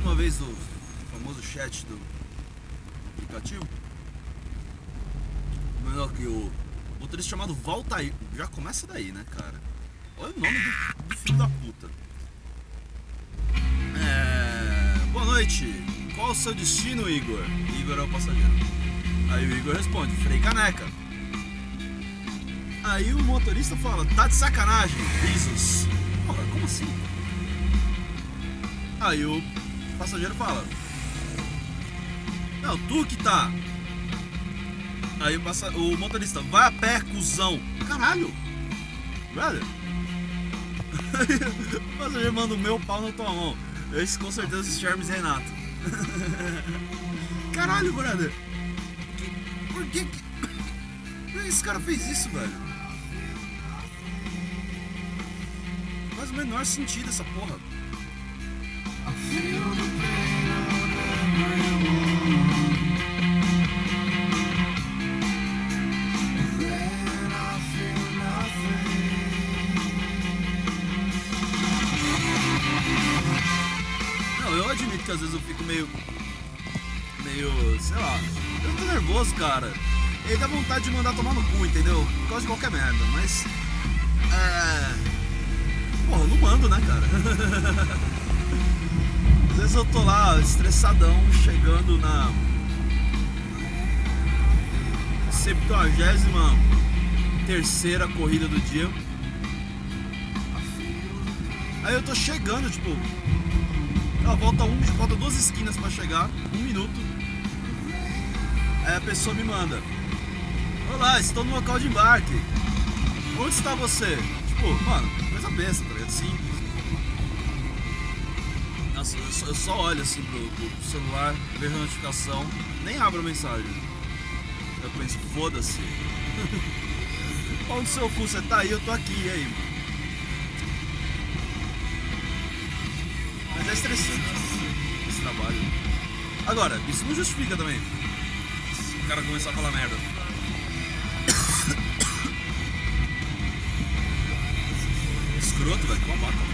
Mais uma vez do famoso chat do aplicativo. Menor que o motorista chamado Valtair. Já começa daí, né, cara? Olha o nome do, do filho da puta. É... Boa noite. Qual o seu destino, Igor? Igor é o passageiro. Aí o Igor responde, Frei Caneca. Aí o motorista fala, tá de sacanagem, risos. Como assim? Aí o passageiro fala, não, tu que tá. Aí o, passa... o motorista, vai a pé, cuzão. Caralho! Brother. o passageiro manda o meu pau na tua mão. Esse com certeza é Charmes Renato. Caralho, brother. Por que que... Por que esse cara fez isso, velho? Faz o menor sentido essa porra. Não, eu admito que às vezes eu fico meio. meio. sei lá. Eu tô nervoso, cara. E dá vontade de mandar tomar no cu, entendeu? Por causa de qualquer merda, mas. É. Porra, eu não mando, né, cara? Vezes eu tô lá estressadão, chegando na. 73 terceira corrida do dia. Aí eu tô chegando, tipo. Ó, volta um, falta duas esquinas pra chegar, um minuto. Aí a pessoa me manda. Olá, estou no local de embarque. Onde está você? Tipo, mano, coisa besta, tá ligado? Simples. Nossa, eu só, olho assim pro, pro celular, vejo a notificação, nem abro a mensagem. Eu penso, foda-se. Onde seu cu? Você tá aí, eu tô aqui, e aí? Mas é estressante esse trabalho. Agora, isso não justifica também. O cara começar a falar merda. Escroto, velho, que babaca.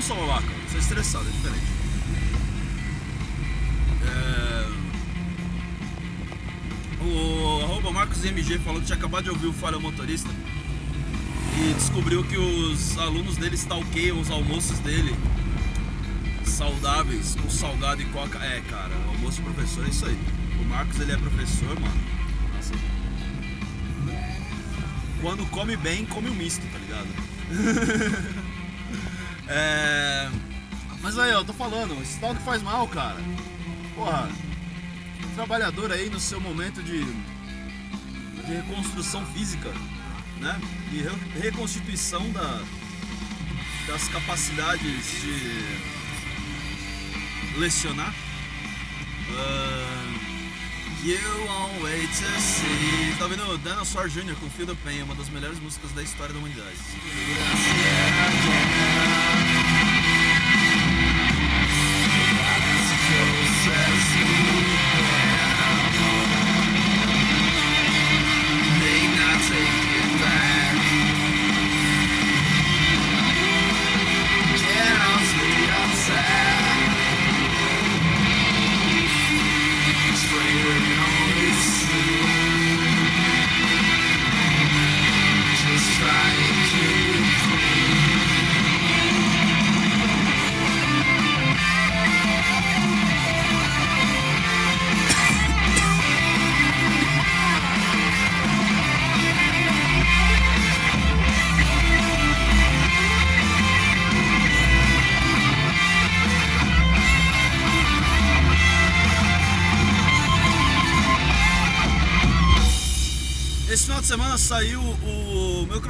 Não sou babaca, sou estressado, é diferente. É... O arroba Marcos MG falou que tinha acabado de ouvir o Falha Motorista e descobriu que os alunos dele stalkeiam os almoços dele saudáveis, com salgado e coca. É, cara, almoço professor é isso aí. O Marcos ele é professor, mano. Nossa. Quando come bem, come o misto, tá ligado? é... Mas aí, ó, eu tô falando, stalk faz mal, cara. Porra, trabalhador aí no seu momento de, de reconstrução física, né? De re- reconstituição da, das capacidades de lecionar. Ah, you won't wait to see. Tá vendo Dinosaur Jr. com Fio da Penha, uma das melhores músicas da história da humanidade.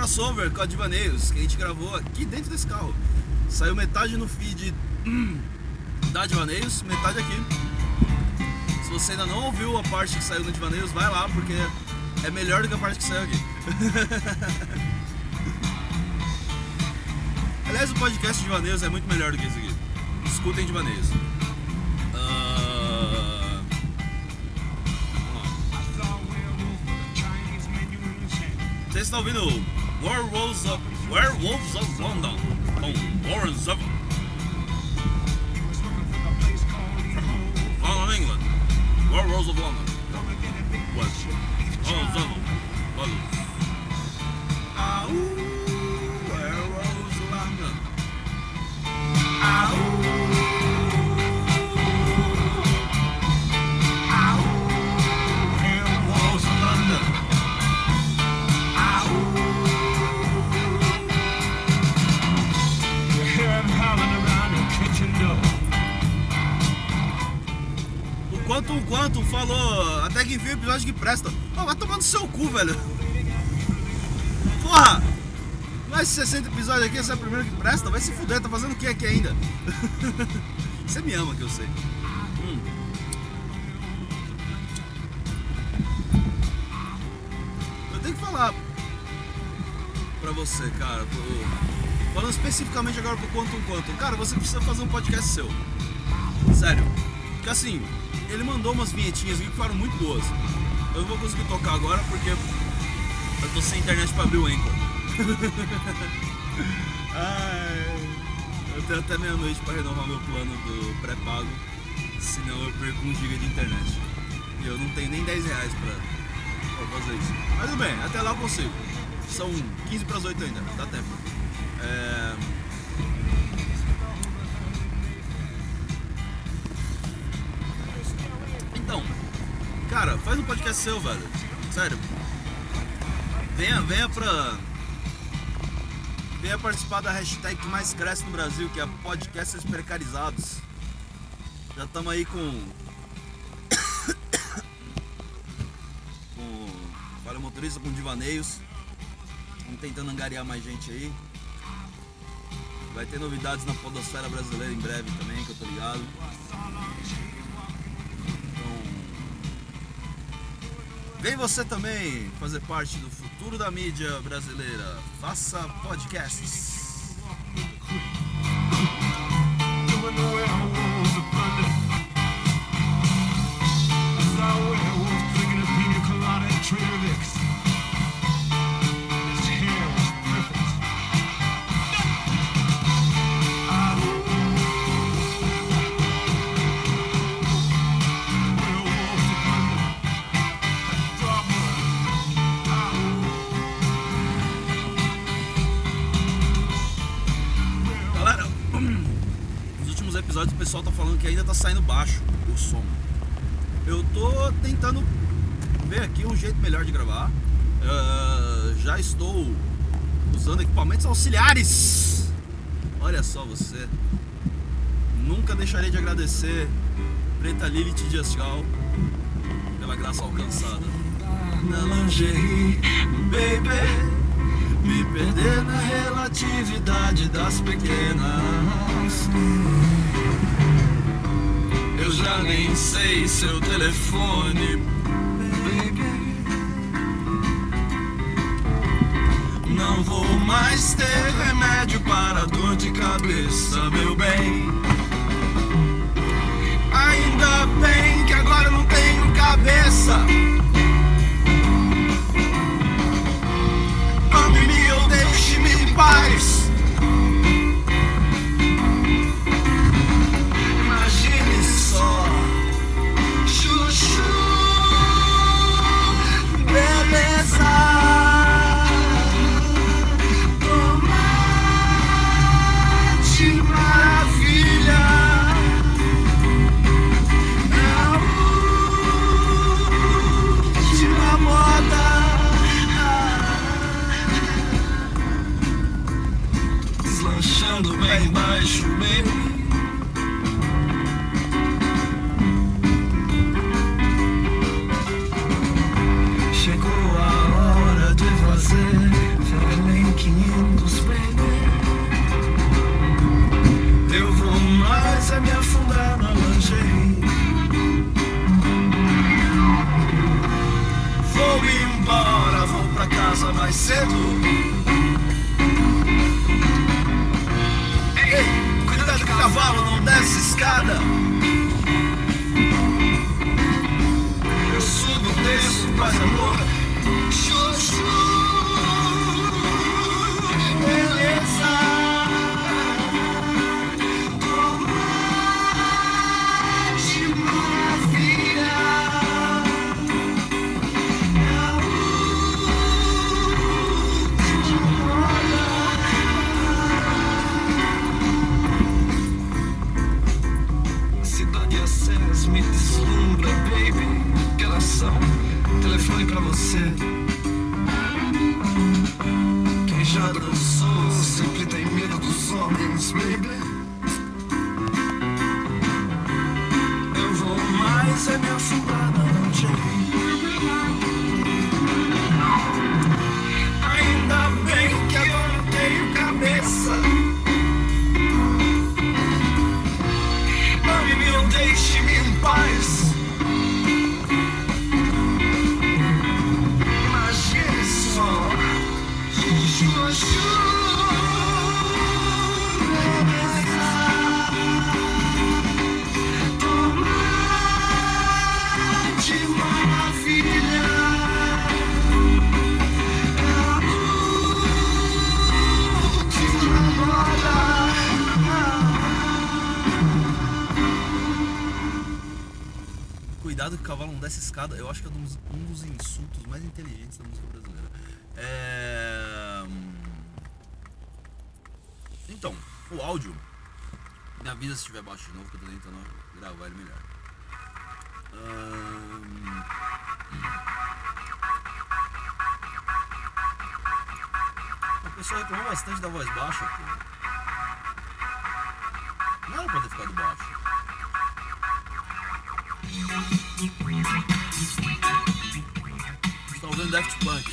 Crossover com a Divaneios, que a gente gravou aqui dentro desse carro. Saiu metade no feed hum, da Divaneios, metade aqui. Se você ainda não ouviu a parte que saiu no Divaneios, vai lá, porque é melhor do que a parte que saiu aqui. Aliás, o podcast Divaneios é muito melhor do que esse aqui. Escutem Divaneios. Ah, vamos lá. Você Você está ouvindo Werewolves of, Werewolves of London oh, com Warren Zevon. London, England. Werewolves of London. West. O Quantum Quantum falou até que enfim episódio que presta. Pô, vai tomar no seu cu, velho. Porra! Mais de 60 episódios aqui, esse é o primeiro que presta? Vai se fuder, tá fazendo o que aqui ainda? Você me ama, que eu sei. Hum. Eu tenho que falar pra você, cara. Falando especificamente agora pro Quantum Quantum. Cara, você precisa fazer um podcast seu. Sério. Porque assim, ele mandou umas vinhetinhas aqui que foram muito boas. Eu não vou conseguir tocar agora porque eu tô sem internet pra abrir o Anchor. Ai, eu tenho até meia-noite pra renovar meu plano do pré-pago, senão eu perco um giga de internet. E eu não tenho nem 10 reais pra, pra fazer isso. Mas tudo bem, até lá eu consigo. São 15 para as 8 ainda, dá tempo. É... cara, faz um podcast seu, velho. Sério. Venha, venha pra. Venha participar da hashtag que mais cresce no Brasil, que é Podcasters Precarizados. Já estamos aí com. com. Fala motorista com divaneios. Estamos tentando angariar mais gente aí. Vai ter novidades na Podosfera Brasileira em breve também, que eu tô ligado. Vem você também fazer parte do futuro da mídia brasileira. Faça podcasts. Tá saindo baixo o som. Eu tô tentando ver aqui um jeito melhor de gravar. Ah, já estou usando equipamentos auxiliares. Olha só você. Nunca deixarei de agradecer Preta Lilith Dias Gal pela graça alcançada. Na lingerie, baby. Me perder na relatividade das pequenas. Já nem sei seu telefone, baby. Não vou mais ter remédio para dor de cabeça, meu bem. Ainda bem que agora não tenho cabeça. Ame-me ou deixe-me em paz. Deslanchando bem baixo, baby. Eu acho que é um dos, um dos insultos mais inteligentes da música brasileira. É... Então, o áudio. Me avisa se estiver baixo de novo, que eu tô tentando gravar ele melhor. Ahn, O pessoal reclamou bastante da voz baixa, pô. Não era pra ter ficado baixo. Você tá ouvindo Daft Punk.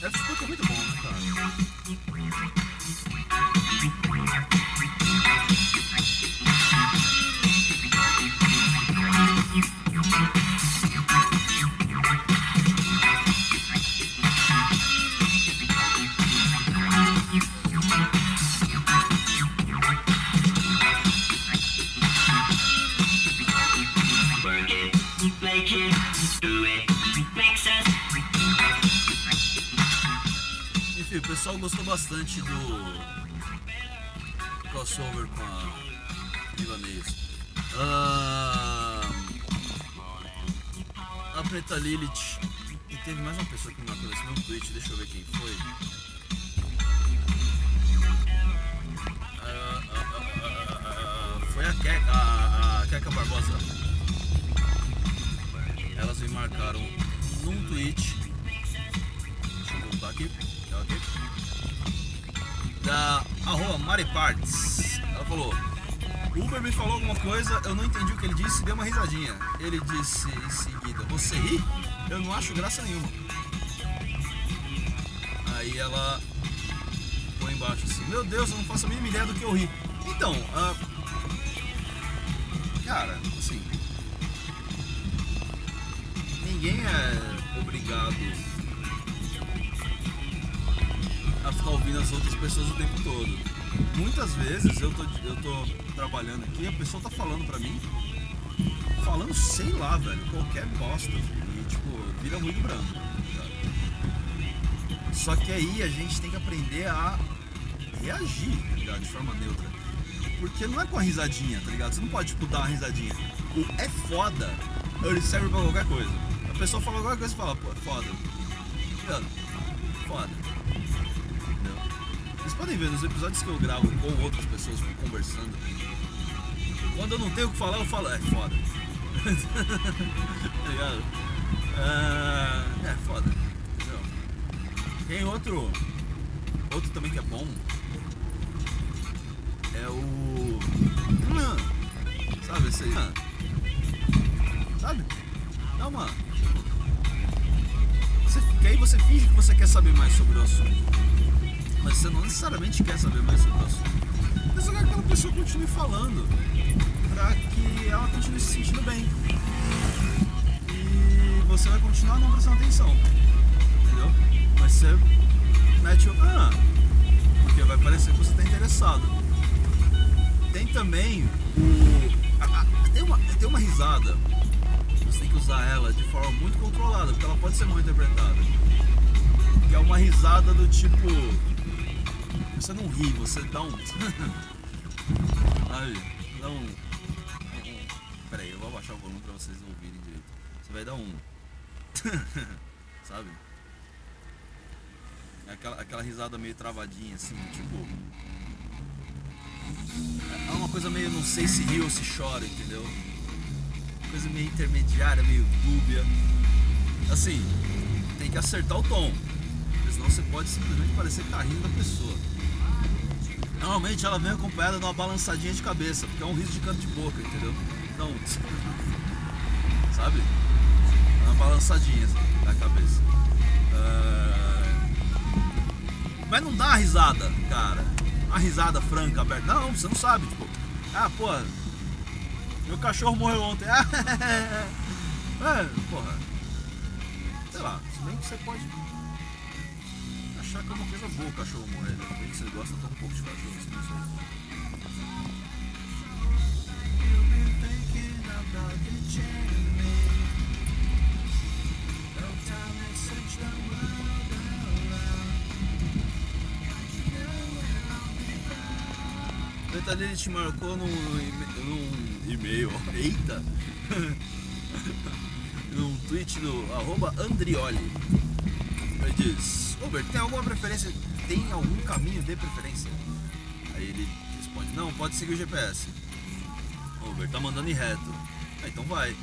Daft Punk é muito bom, né, cara? Bastante do crossover com a Divaneios. Ah, a Preta Lilith. E teve mais uma pessoa que me marcou nesse meu tweet, deixa eu ver quem foi. Ah, ah, ah, ah, ah, foi a Keka, a, a Keka Barbosa. Elas me marcaram num tweet. Deixa eu voltar aqui. Da arroba Mari Parts. Ela falou. Uber me falou alguma coisa, eu não entendi o que ele disse, deu uma risadinha. Ele disse em seguida, você ri? Eu não acho graça nenhuma. Aí ela põe embaixo assim, meu Deus, eu não faço a mínima ideia do que eu ri. Então, ah, cara, assim, ninguém é obrigado ficar ouvindo as outras pessoas o tempo todo. Muitas vezes eu tô, eu tô trabalhando aqui, a pessoa tá falando pra mim, falando, sei lá, velho, qualquer bosta. E tipo, vira ruído branco. Só que aí a gente tem que aprender a reagir, tá ligado? De forma neutra. Porque não é com a risadinha, tá ligado? Você não pode, tipo, dar uma risadinha. O é foda, ele serve pra qualquer coisa. A pessoa fala qualquer coisa e fala, pô, é foda. Tá ligado? Foda. Podem ver nos episódios que eu gravo com outras pessoas conversando. Quando eu não tenho o que falar, eu falo, é foda. tá ligado? Ah, é foda. Tem outro. Outro também que é bom. É o. Sabe esse aí? Sabe? Dá uma. Você, que aí você finge que você quer saber mais sobre o assunto. Mas você não necessariamente quer saber mais sobre o assunto. Mas só quer que aquela pessoa continue falando. Pra que ela continue se sentindo bem. E você vai continuar não prestando atenção. Entendeu? Mas você mete o. Ah! Porque vai parecer que você está interessado. Tem também o. tem, uma, tem uma risada. Você tem que usar ela de forma muito controlada, porque ela pode ser mal interpretada. Que é uma risada do tipo. Você não ri, você dá um. Dá um. um- Pera aí, eu vou abaixar o volume pra vocês ouvirem direito. Você vai dar um. Sabe? Aquela, aquela risada meio travadinha, assim, tipo. É uma coisa meio não sei se ri ou se chora, entendeu? Coisa meio intermediária, meio dúbia. assim, tem que acertar o tom. Senão você pode simplesmente parecer que tá rindo da pessoa. Normalmente ela vem acompanhada de uma balançadinha de cabeça, porque é um riso de canto de boca, entendeu? Então, sabe? Uma balançadinha da cabeça. Ah, Mas não dá a risada, cara. Uma risada franca, aberta. Não, você não sabe, tipo. Ah, pô. Meu cachorro morreu ontem. É, porra. Sei lá, se bem que você pode achar que é uma coisa boa o cachorro morrer. De repente você gosta tão pouco de cachorro, assim, não sei. Betadine te marcou num, num e-mail. Eita! num tweet do arroba Andrioli. Ele diz, Uber, tem alguma preferência? Tem algum caminho de preferência? Aí ele responde, não, pode seguir o GPS. Uber, tá mandando em reto. Ah, então vai.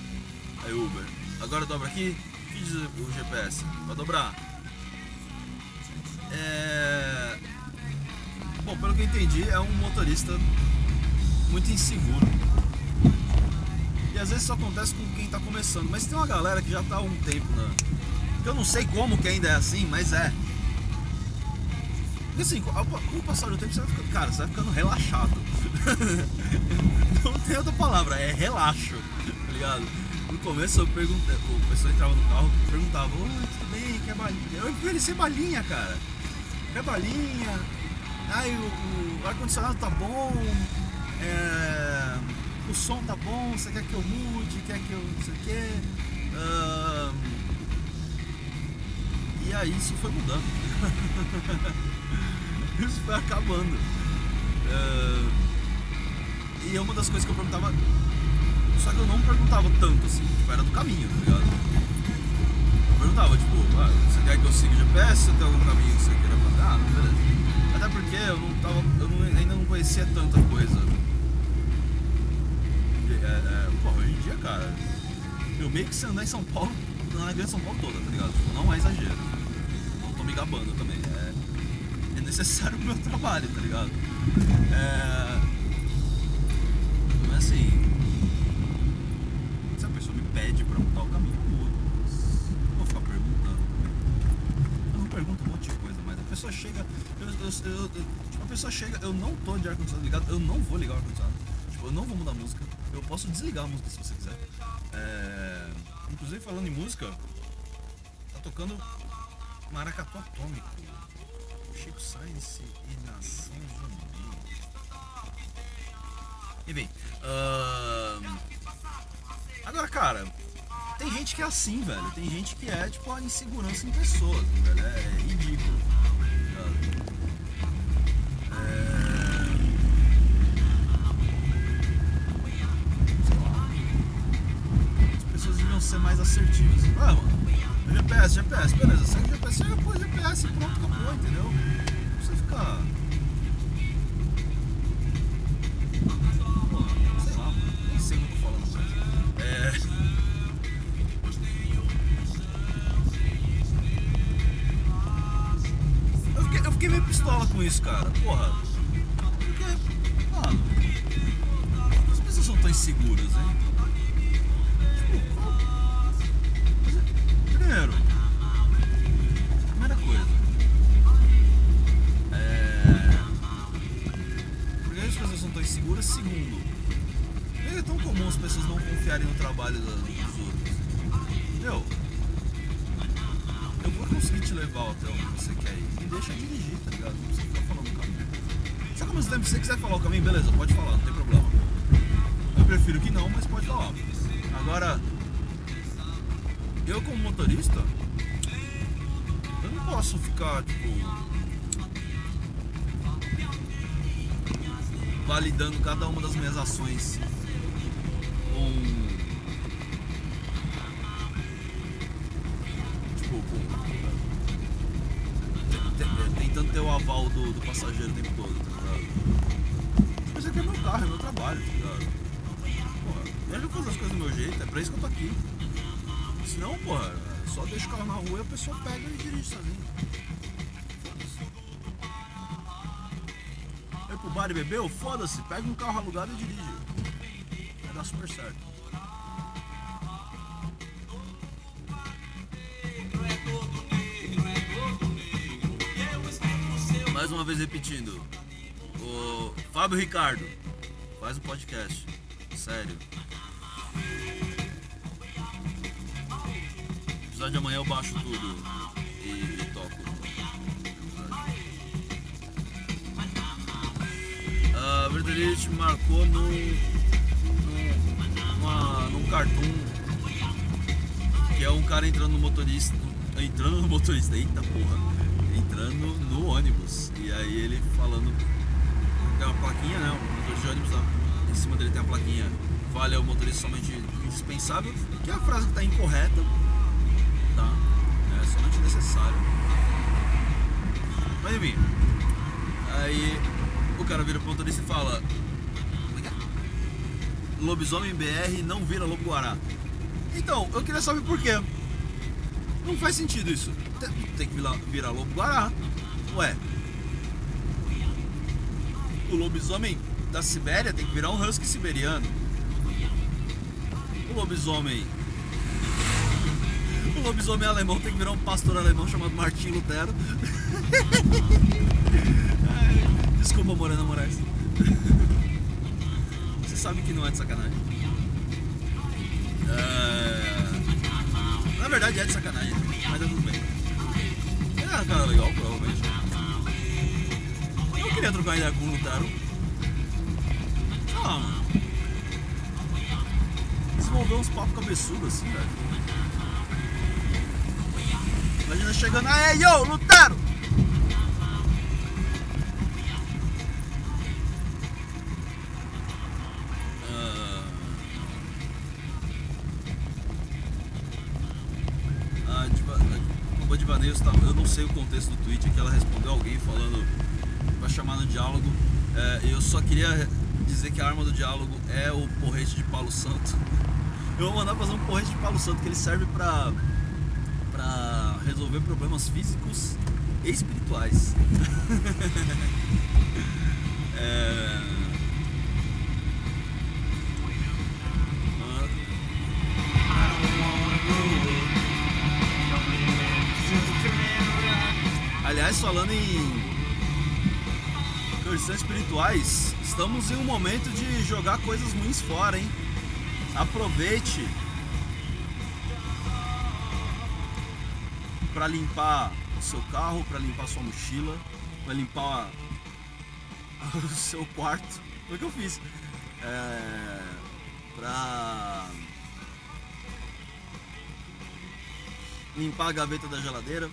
Aí Uber, agora dobra aqui, o que diz o GPS? Vai dobrar. É... Bom, pelo que eu entendi, é um motorista muito inseguro. E às vezes isso acontece com quem tá começando. Mas tem uma galera que já tá há um tempo na. que Eu não sei como que ainda é assim, mas é. Porque assim, com o passar do tempo você vai ficando. Cara, você vai ficando relaxado. não tem outra palavra, é relaxo, tá ligado? No começo eu perguntei, o pessoal entrava no carro e perguntava, oi, tudo bem, quer balinha? Eu ofereci balinha, cara. Quer balinha? Ai, o, o ar-condicionado tá bom, é, o som tá bom, você quer que eu mude, quer que eu não sei o quê. E aí isso foi mudando. isso foi acabando. Ahn, e é uma das coisas que eu perguntava. Só que eu não perguntava tanto assim, tipo, era do caminho, tá ligado? Eu perguntava, tipo, ah, você quer que eu siga o GPS ou tem algum caminho que você queira fazer? Ah, beleza. Até porque eu não tava. Eu não- ainda não conhecia tanta coisa. É, é, hoje em dia, cara, eu meio que se andar em São Paulo, na grande São Paulo toda, tá ligado? Tipo, não é exagero. Não tô me gabando também. Necessário pro meu trabalho, tá ligado? É. Mas assim. Se a pessoa me pede pra mudar o caminho, eu. Não vou ficar perguntando. Eu não pergunto um monte de coisa, mas a pessoa chega. Eu, eu- eu- tipo, a pessoa chega, eu não tô de ar-condicionado ligado, eu não vou ligar o ar-condicionado. Tipo, eu não vou mudar a música. Eu posso desligar a música se você quiser. É, inclusive falando em música, tá tocando Maracatu Atômico. Chico Sainz e Nação Zumbi. Enfim. ahn, Agora, cara, tem gente que é assim, velho. Tem gente que é, tipo, a insegurança em pessoas, velho. É ridículo. É... Sei lá. As pessoas deviam ser mais assertivas. Ah, mano, GPS, GPS, beleza. Segue o GPS, segue pô, GPS, pronto, acabou, entendeu? Não precisa ficar. Nem sei o que eu tô falando. É. Eu fiquei meio pistola com isso, cara. Porra. Porque, mano, as pessoas são tão inseguras, hein? Caminho, beleza, pode falar, não tem problema. Eu prefiro que não, mas pode falar. Agora, eu como motorista, eu não posso ficar, tipo. validando cada uma das minhas ações com. Tipo, com. te- te- Tentando ter o aval do, do passageiro o tempo todo, tá ligado? Mas aqui é meu carro, é meu trabalho, tá ligado? Porra, eu fazer as coisas do meu jeito, é pra isso que eu tô aqui. Senão, porra, só deixa o carro na rua e a pessoa pega e dirige sozinho. Vai pro bar e bebeu? Foda-se, pega um carro alugado e dirige. Vai dar super certo. Mais uma vez repetindo. O Fábio Ricardo faz um podcast. Sério. Apesar de amanhã eu baixo tudo e, e toco. A Verdelite marcou num, num, numa- num cartoon que é um cara entrando no motorista. Entrando no motorista, eita porra. Entrando no ônibus. E aí ele falando. Tem uma plaquinha, né? Um motorista de ônibus lá. Em cima dele tem a plaquinha. Vale ao motorista somente indispensável. Que é a frase que tá incorreta. Tá? É somente necessário. Mas enfim. Aí o cara vira pro motorista e fala. É é? Lobisomem BR não vira lobo guará. Então, eu queria saber por quê. Não faz sentido isso. Tem, tem que virar, virar lobo guará. Ué. O lobisomem da Sibéria tem que virar um husky siberiano. O lobisomem. O lobisomem alemão tem que virar um pastor alemão chamado Martim Lutero. Desculpa, Morena Moraes. Você sabe que não é de sacanagem. É, Na verdade é de sacanagem, mas é tudo bem. É cara legal, provavelmente. Queria trocar ideia com o Lutero. Ah, mano. Desenvolver uns papos cabeçudos assim, velho. Imagina chegando, aê, yo, Lutero! Ah, a Diva- a Boba Divaneios, tá, eu não sei o contexto do tweet, é que ela respondeu alguém falando pra chamar no diálogo. É, eu só queria dizer que a arma do diálogo é o porrete de Paulo Santo. Eu vou mandar fazer um porrete de Paulo Santo que ele serve pra, pra resolver problemas físicos e espirituais. é... Aliás, falando em questões espirituais, estamos em um momento de jogar coisas ruins fora, hein? Aproveite para limpar o seu carro, para limpar sua mochila, para limpar o seu quarto. Foi o que eu fiz. É, pra limpar a gaveta da geladeira.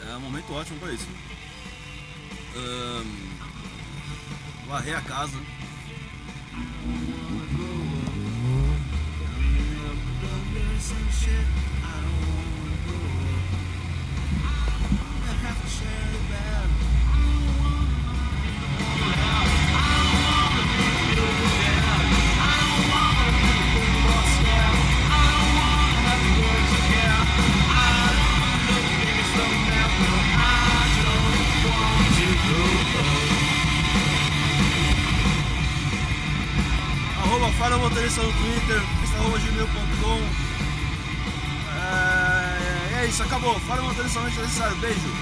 É um momento ótimo para isso. Ahn, varrer a casa. Motorista somente necessário. Beijo.